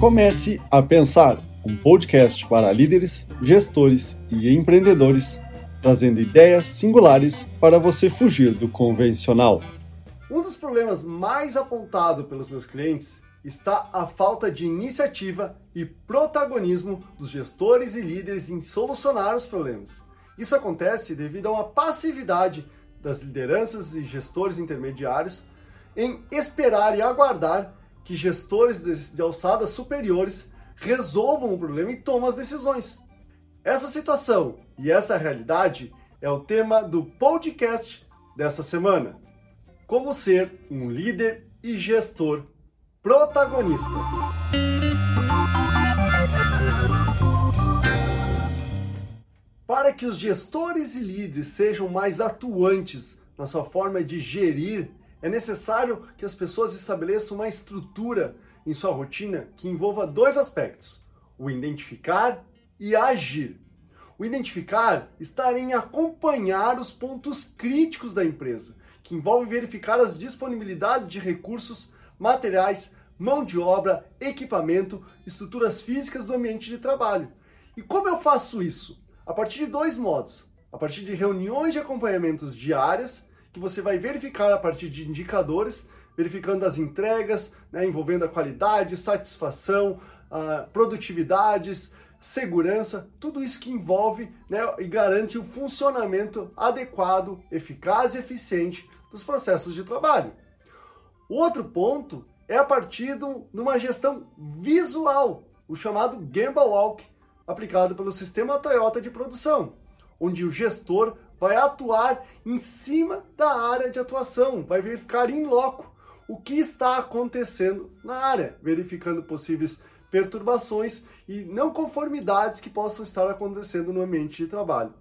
Comece a Pensar, um podcast para líderes, gestores e empreendedores, trazendo ideias singulares para você fugir do convencional. Um dos problemas mais apontados pelos meus clientes está a falta de iniciativa e protagonismo dos gestores e líderes em solucionar os problemas. Isso acontece devido a uma passividade das lideranças e gestores intermediários em esperar e aguardar que gestores de, alçadas superiores resolvam o problema e tomem as decisões. Essa situação e essa realidade é o tema do podcast dessa semana. Como ser um líder e gestor protagonista. Para que os gestores e líderes sejam mais atuantes na sua forma de gerir é necessário que as pessoas estabeleçam uma estrutura em sua rotina que envolva dois aspectos: o identificar e agir. O identificar está em acompanhar os pontos críticos da empresa, que envolve verificar as disponibilidades de recursos, materiais, mão de obra, equipamento, estruturas físicas do ambiente de trabalho. E como eu faço isso? A partir de dois modos: a partir de reuniões de acompanhamentos diárias que você vai verificar a partir de indicadores, verificando as entregas, né, envolvendo a qualidade, satisfação, uh, produtividades, segurança, tudo isso que envolve né, e garante o funcionamento adequado, eficaz e eficiente dos processos de trabalho. O outro ponto é a partir de uma gestão visual, o chamado Gemba Walk, aplicado pelo sistema Toyota de produção, onde o gestor vai atuar em cima da área de atuação, vai verificar em loco o que está acontecendo na área, verificando possíveis perturbações e não conformidades que possam estar acontecendo no ambiente de trabalho.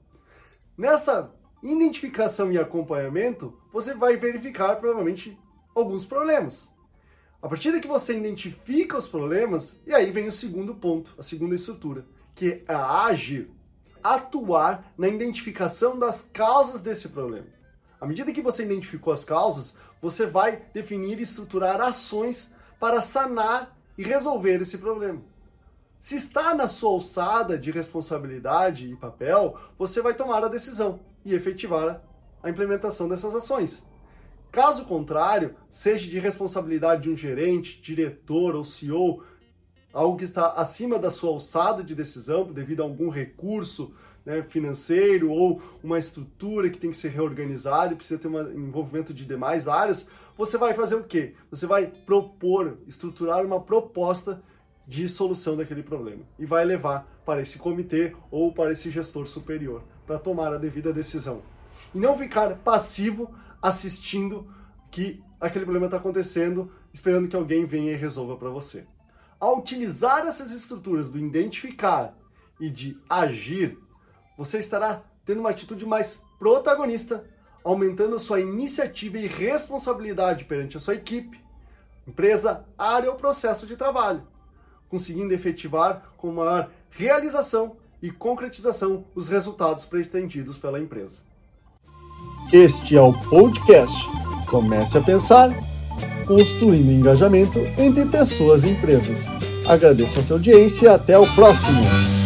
Nessa identificação e acompanhamento, você vai verificar provavelmente alguns problemas. A partir de que você identifica os problemas, e aí vem o segundo ponto, a segunda estrutura, que é agir atuar na identificação das causas desse problema. À medida que você identificou as causas, você vai definir e estruturar ações para sanar e resolver esse problema. Se está na sua alçada de responsabilidade e papel, você vai tomar a decisão e efetivar a implementação dessas ações. Caso contrário, seja de responsabilidade de um gerente, diretor ou CEO, algo que está acima da sua alçada de decisão devido a algum recurso né, financeiro ou uma estrutura que tem que ser reorganizada e precisa ter um envolvimento de demais áreas, você vai fazer o quê? Você vai propor, estruturar uma proposta de solução daquele problema e vai levar para esse comitê ou para esse gestor superior para tomar a devida decisão. E não ficar passivo assistindo que aquele problema está acontecendo, esperando que alguém venha e resolva para você. Ao utilizar essas estruturas do identificar e de agir, você estará tendo uma atitude mais protagonista, aumentando sua iniciativa e responsabilidade perante a sua equipe, empresa, área ou processo de trabalho, conseguindo efetivar com maior realização e concretização os resultados pretendidos pela empresa. Este é o podcast. Comece a pensar construindo engajamento entre pessoas e empresas. Agradeço a sua audiência e até o próximo!